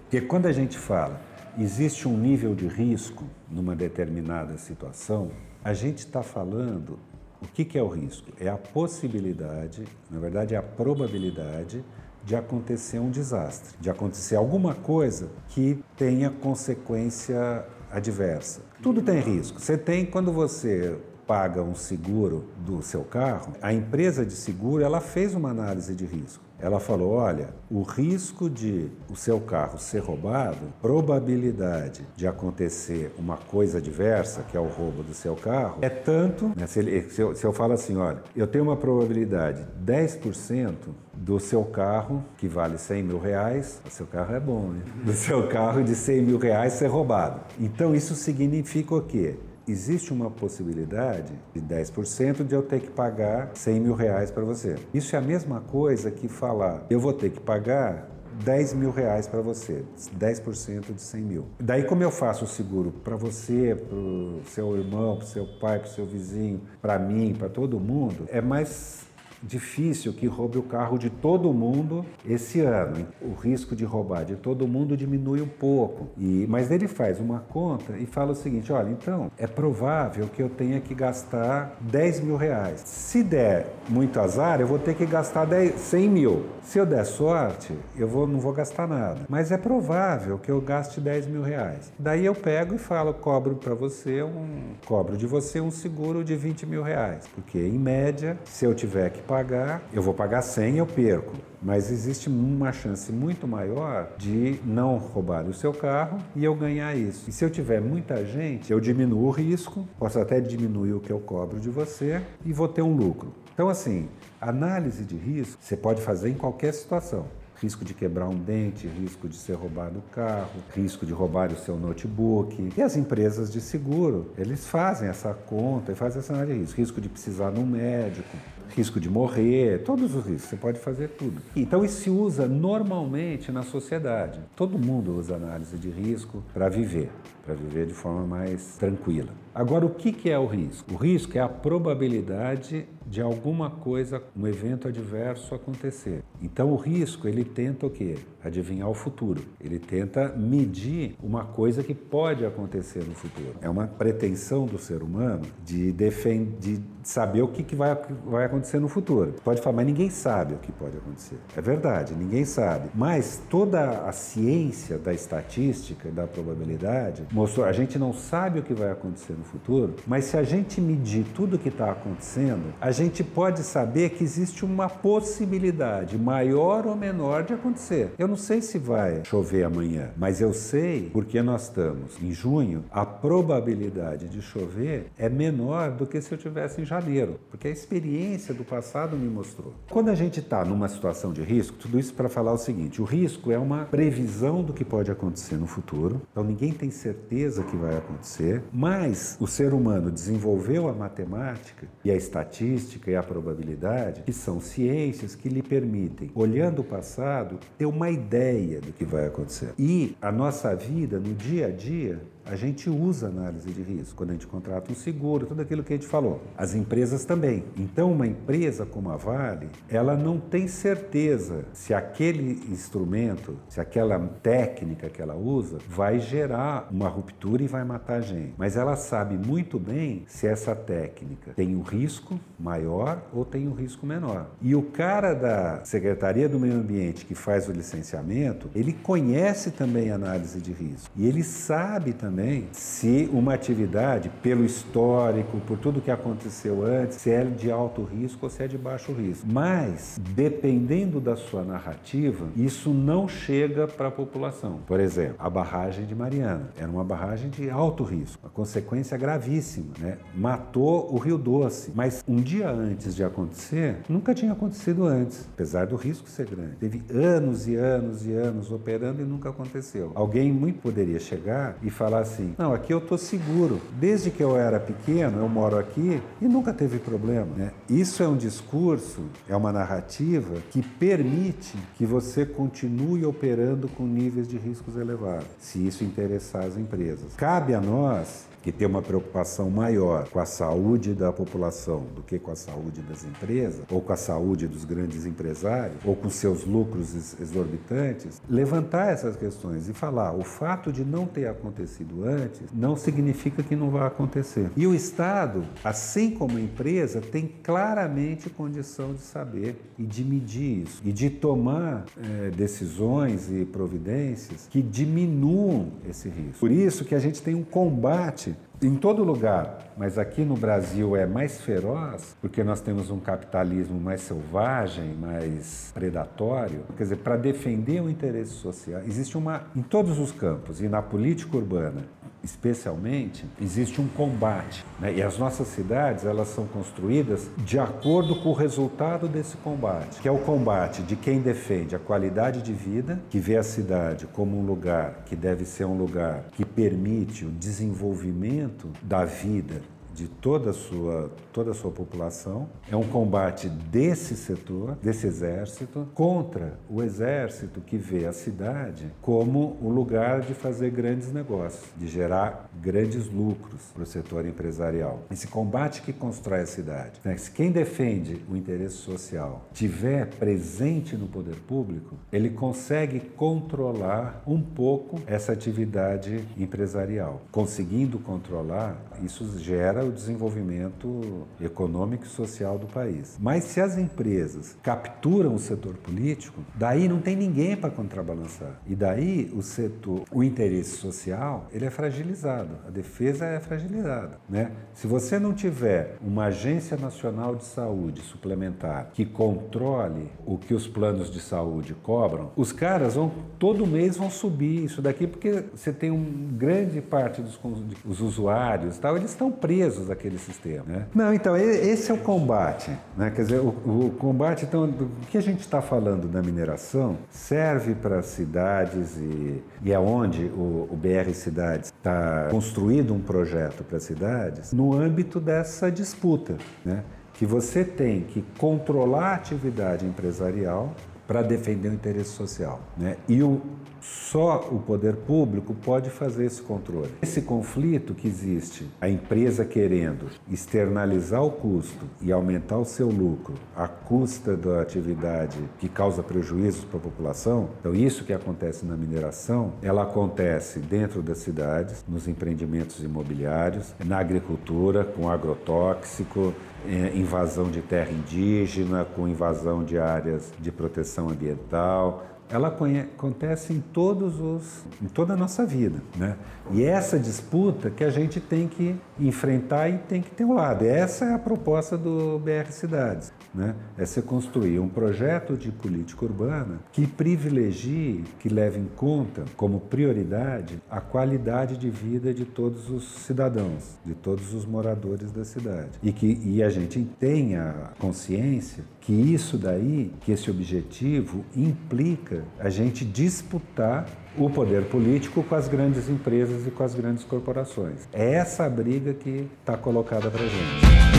Porque quando a gente fala existe um nível de risco numa determinada situação, a gente está falando o que, que é o risco? É a possibilidade, na verdade, é a probabilidade de acontecer um desastre, de acontecer alguma coisa que tenha consequência adversa. Tudo tem risco. Você tem quando você paga um seguro do seu carro, a empresa de seguro ela fez uma análise de risco. Ela falou: olha, o risco de o seu carro ser roubado, probabilidade de acontecer uma coisa diversa, que é o roubo do seu carro, é tanto. Né, se, ele, se, eu, se eu falo assim: olha, eu tenho uma probabilidade 10% do seu carro, que vale 100 mil reais, o seu carro é bom, né? Do seu carro de 100 mil reais ser roubado. Então isso significa o quê? Existe uma possibilidade de 10% de eu ter que pagar 100 mil reais para você. Isso é a mesma coisa que falar, eu vou ter que pagar 10 mil reais para você, 10% de 100 mil. Daí, como eu faço o seguro para você, para o seu irmão, para o seu pai, para o seu vizinho, para mim, para todo mundo, é mais difícil que roube o carro de todo mundo esse ano. O risco de roubar de todo mundo diminui um pouco. E, mas ele faz uma conta e fala o seguinte: olha, então é provável que eu tenha que gastar 10 mil reais. Se der muito azar, eu vou ter que gastar 10, 100 mil. Se eu der sorte, eu vou, não vou gastar nada. Mas é provável que eu gaste 10 mil reais. Daí eu pego e falo, cobro para você um. cobro de você um seguro de 20 mil reais. Porque, em média, se eu tiver que pagar, eu vou pagar 100 eu perco. Mas existe uma chance muito maior de não roubar o seu carro e eu ganhar isso. E se eu tiver muita gente, eu diminuo o risco, posso até diminuir o que eu cobro de você e vou ter um lucro. Então, assim, análise de risco você pode fazer em qualquer situação risco de quebrar um dente, risco de ser roubado o carro, risco de roubar o seu notebook. E as empresas de seguro, eles fazem essa conta e fazem essa análise de risco. Risco de precisar de um médico, risco de morrer, todos os riscos, você pode fazer tudo. Então isso se usa normalmente na sociedade. Todo mundo usa análise de risco para viver, para viver de forma mais tranquila. Agora, o que é o risco? O risco é a probabilidade de alguma coisa, um evento adverso acontecer. Então, o risco, ele tenta o quê? Adivinhar o futuro. Ele tenta medir uma coisa que pode acontecer no futuro. É uma pretensão do ser humano de, defender, de saber o que, que vai, vai acontecer no futuro. Pode falar, mas ninguém sabe o que pode acontecer. É verdade, ninguém sabe. Mas toda a ciência da estatística, da probabilidade, mostrou, a gente não sabe o que vai acontecer no futuro, mas se a gente medir tudo o que está acontecendo, a gente pode saber que existe uma possibilidade maior ou menor de acontecer. Eu não sei se vai chover amanhã, mas eu sei porque nós estamos em junho, a probabilidade de chover é menor do que se eu tivesse em janeiro, porque a experiência do passado me mostrou. Quando a gente está numa situação de risco, tudo isso para falar o seguinte: o risco é uma previsão do que pode acontecer no futuro, então ninguém tem certeza que vai acontecer, mas o ser humano desenvolveu a matemática e a estatística e a probabilidade, que são ciências que lhe permitem, olhando o passado, ter uma ideia do que vai acontecer. E a nossa vida no dia a dia a gente usa análise de risco quando a gente contrata um seguro, tudo aquilo que a gente falou. As empresas também. Então, uma empresa como a Vale, ela não tem certeza se aquele instrumento, se aquela técnica que ela usa vai gerar uma ruptura e vai matar a gente. Mas ela sabe muito bem se essa técnica tem um risco maior ou tem um risco menor. E o cara da Secretaria do Meio Ambiente que faz o licenciamento, ele conhece também análise de risco e ele sabe também também se uma atividade, pelo histórico, por tudo que aconteceu antes, se é de alto risco ou se é de baixo risco. Mas, dependendo da sua narrativa, isso não chega para a população. Por exemplo, a barragem de Mariana era uma barragem de alto risco, uma consequência gravíssima, né? Matou o Rio Doce, mas um dia antes de acontecer, nunca tinha acontecido antes, apesar do risco ser grande. Teve anos e anos e anos operando e nunca aconteceu. Alguém muito poderia chegar e falar assim: não, aqui eu estou seguro. Desde que eu era pequeno, eu moro aqui e nunca teve problema. Né? Isso é um discurso, é uma narrativa que permite que você continue operando com níveis de riscos elevados, se isso interessar as empresas. Cabe a nós que tem uma preocupação maior com a saúde da população do que com a saúde das empresas, ou com a saúde dos grandes empresários, ou com seus lucros exorbitantes, levantar essas questões e falar: o fato de não ter acontecido antes não significa que não vai acontecer. E o Estado, assim como a empresa, tem claramente condição de saber e de medir isso, e de tomar é, decisões e providências que diminuam esse risco. Por isso que a gente tem um combate em todo lugar, mas aqui no Brasil é mais feroz, porque nós temos um capitalismo mais selvagem, mais predatório. Quer dizer, para defender o interesse social, existe uma, em todos os campos, e na política urbana, especialmente, existe um combate. Né? E as nossas cidades, elas são construídas de acordo com o resultado desse combate, que é o combate de quem defende a qualidade de vida, que vê a cidade como um lugar que deve ser um lugar que permite o desenvolvimento da vida de toda a sua, toda a sua população. É um combate desse setor, desse exército, contra o exército que vê a cidade como o lugar de fazer grandes negócios, de gerar grandes lucros para o setor empresarial. Esse combate que constrói a cidade. Né? Se quem defende o interesse social tiver presente no poder público, ele consegue controlar um pouco essa atividade empresarial. Conseguindo controlar, isso gera o desenvolvimento econômico e social do país. Mas se as empresas capturam o setor político, daí não tem ninguém para contrabalançar. E daí o setor, o interesse social, ele é fragilizado. A defesa é fragilizada, né? Se você não tiver uma agência nacional de saúde suplementar que controle o que os planos de saúde cobram, os caras vão todo mês vão subir isso daqui porque você tem uma grande parte dos os usuários, tal, eles estão presos àquele sistema, né? Não, então esse é o combate, né? Quer dizer, o, o combate, então, o que a gente está falando da mineração serve para cidades e, e é onde o, o BR Cidades está construído um projeto para cidades no âmbito dessa disputa, né? que você tem que controlar a atividade empresarial para defender o interesse social. Né? E o, só o poder público pode fazer esse controle. Esse conflito que existe, a empresa querendo externalizar o custo e aumentar o seu lucro à custa da atividade que causa prejuízos para a população, então isso que acontece na mineração, ela acontece dentro das cidades, nos empreendimentos imobiliários, na agricultura, com agrotóxico, é, invasão de terra indígena, com invasão de áreas de proteção ambiental, ela acontece em todos os em toda a nossa vida, né? E essa disputa que a gente tem que enfrentar e tem que ter um lado. Essa é a proposta do BR Cidades, né? É se construir um projeto de política urbana que privilegie, que leve em conta como prioridade a qualidade de vida de todos os cidadãos, de todos os moradores da cidade. E que e a gente tenha consciência que isso daí, que esse objetivo implica a gente disputar o poder político com as grandes empresas e com as grandes corporações. É essa a briga que está colocada para gente.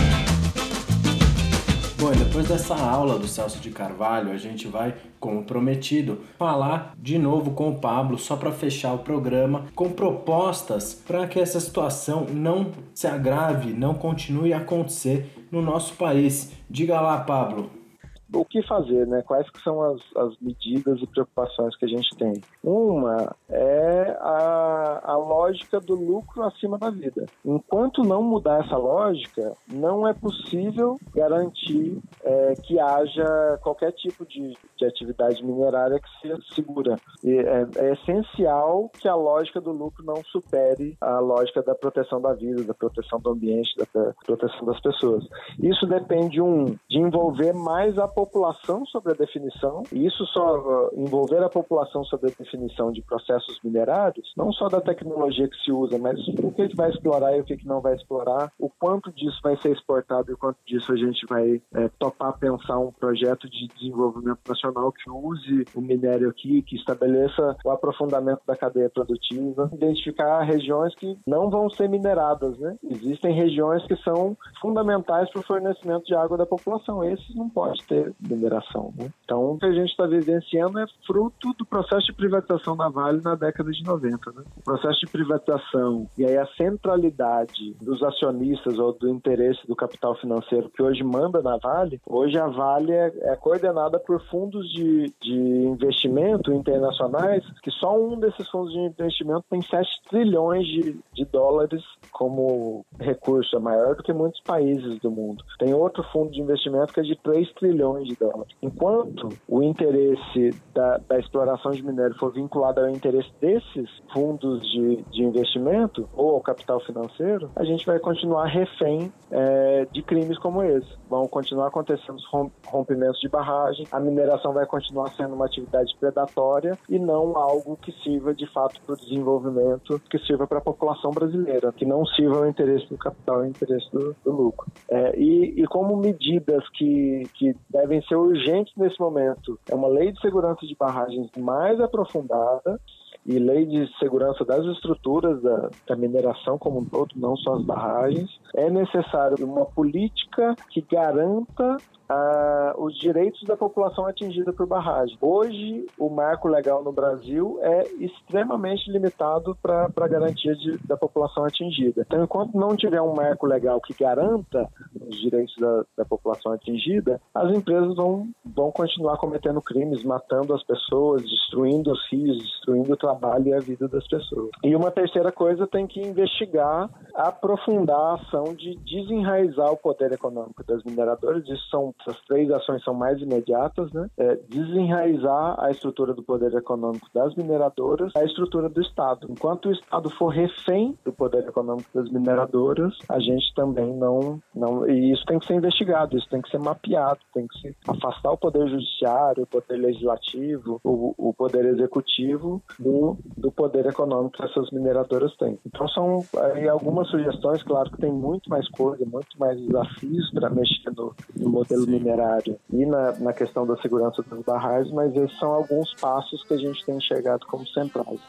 Bom, depois dessa aula do Celso de Carvalho, a gente vai, como prometido, falar de novo com o Pablo, só para fechar o programa, com propostas para que essa situação não se agrave, não continue a acontecer no nosso país. Diga lá, Pablo o que fazer, né? Quais que são as, as medidas e preocupações que a gente tem? Uma é a, a lógica do lucro acima da vida. Enquanto não mudar essa lógica, não é possível garantir é, que haja qualquer tipo de, de atividade minerária que seja segura. E é, é essencial que a lógica do lucro não supere a lógica da proteção da vida, da proteção do ambiente, da proteção das pessoas. Isso depende, um, de envolver mais a população sobre a definição, e isso só uh, envolver a população sobre a definição de processos minerários, não só da tecnologia que se usa, mas o que vai explorar e o que não vai explorar, o quanto disso vai ser exportado e o quanto disso a gente vai é, topar pensar um projeto de desenvolvimento nacional que use o minério aqui, que estabeleça o aprofundamento da cadeia produtiva, identificar regiões que não vão ser mineradas, né? Existem regiões que são fundamentais para o fornecimento de água da população, esses não pode ter mineração. Né? Então, o que a gente está vivenciando é fruto do processo de privatização da Vale na década de 90. Né? O processo de privatização e aí a centralidade dos acionistas ou do interesse do capital financeiro que hoje manda na Vale, hoje a Vale é, é coordenada por fundos de, de investimento internacionais, que só um desses fundos de investimento tem 7 trilhões de, de dólares como recurso, é maior do que muitos países do mundo. Tem outro fundo de investimento que é de 3 trilhões bilhões de dólares. Enquanto o interesse da, da exploração de minério for vinculado ao interesse desses fundos de, de investimento ou ao capital financeiro, a gente vai continuar refém é, de crimes como esse. Vão continuar acontecendo os rompimentos de barragem, a mineração vai continuar sendo uma atividade predatória e não algo que sirva de fato para o desenvolvimento, que sirva para a população brasileira, que não sirva ao interesse do capital ao interesse do, do lucro. É, e, e como medidas que, que devem devem ser urgentes nesse momento. É uma lei de segurança de barragens mais aprofundada e lei de segurança das estruturas da, da, mineração como um todo, não só as barragens. É necessário uma política que garanta ah, os direitos da população atingida por barragem. Hoje, o marco legal no Brasil é extremamente limitado para a garantia de, da população atingida. Então, enquanto não tiver um marco legal que garanta os direitos da, da população atingida, as empresas vão, vão continuar cometendo crimes, matando as pessoas, destruindo os rios, destruindo o trabalho e a vida das pessoas. E uma terceira coisa tem que investigar aprofundar a ação de desenraizar o poder econômico das mineradoras. Isso são essas três ações são mais imediatas, né? É desenraizar a estrutura do poder econômico das mineradoras, a estrutura do Estado. Enquanto o Estado for refém do poder econômico das mineradoras, a gente também não não e isso tem que ser investigado, isso tem que ser mapeado, tem que se afastar o poder judiciário, o poder legislativo, o, o poder executivo do, do poder econômico que essas mineradoras têm. Então são aí algumas sugestões, claro que tem muito mais coisa, muito mais desafios para mexer no, no modelo. Minerário e na, na questão da segurança dos barrais, mas esses são alguns passos que a gente tem enxergado como centrais.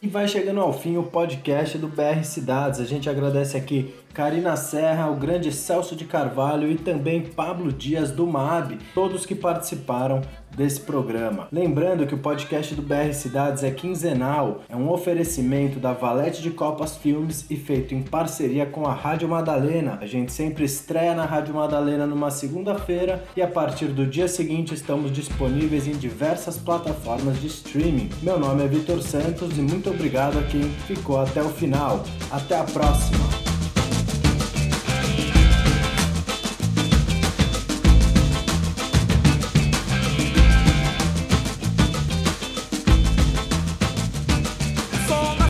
E vai chegando ao fim o podcast do BR Cidades. A gente agradece aqui Karina Serra, o grande Celso de Carvalho e também Pablo Dias do MAB, todos que participaram desse programa. Lembrando que o podcast do BR Cidades é quinzenal, é um oferecimento da Valete de Copas Filmes e feito em parceria com a Rádio Madalena. A gente sempre estreia na Rádio Madalena numa segunda-feira e a partir do dia seguinte estamos disponíveis em diversas plataformas de streaming. Meu nome é Vitor Santos e muito obrigado a quem ficou até o final. Até a próxima!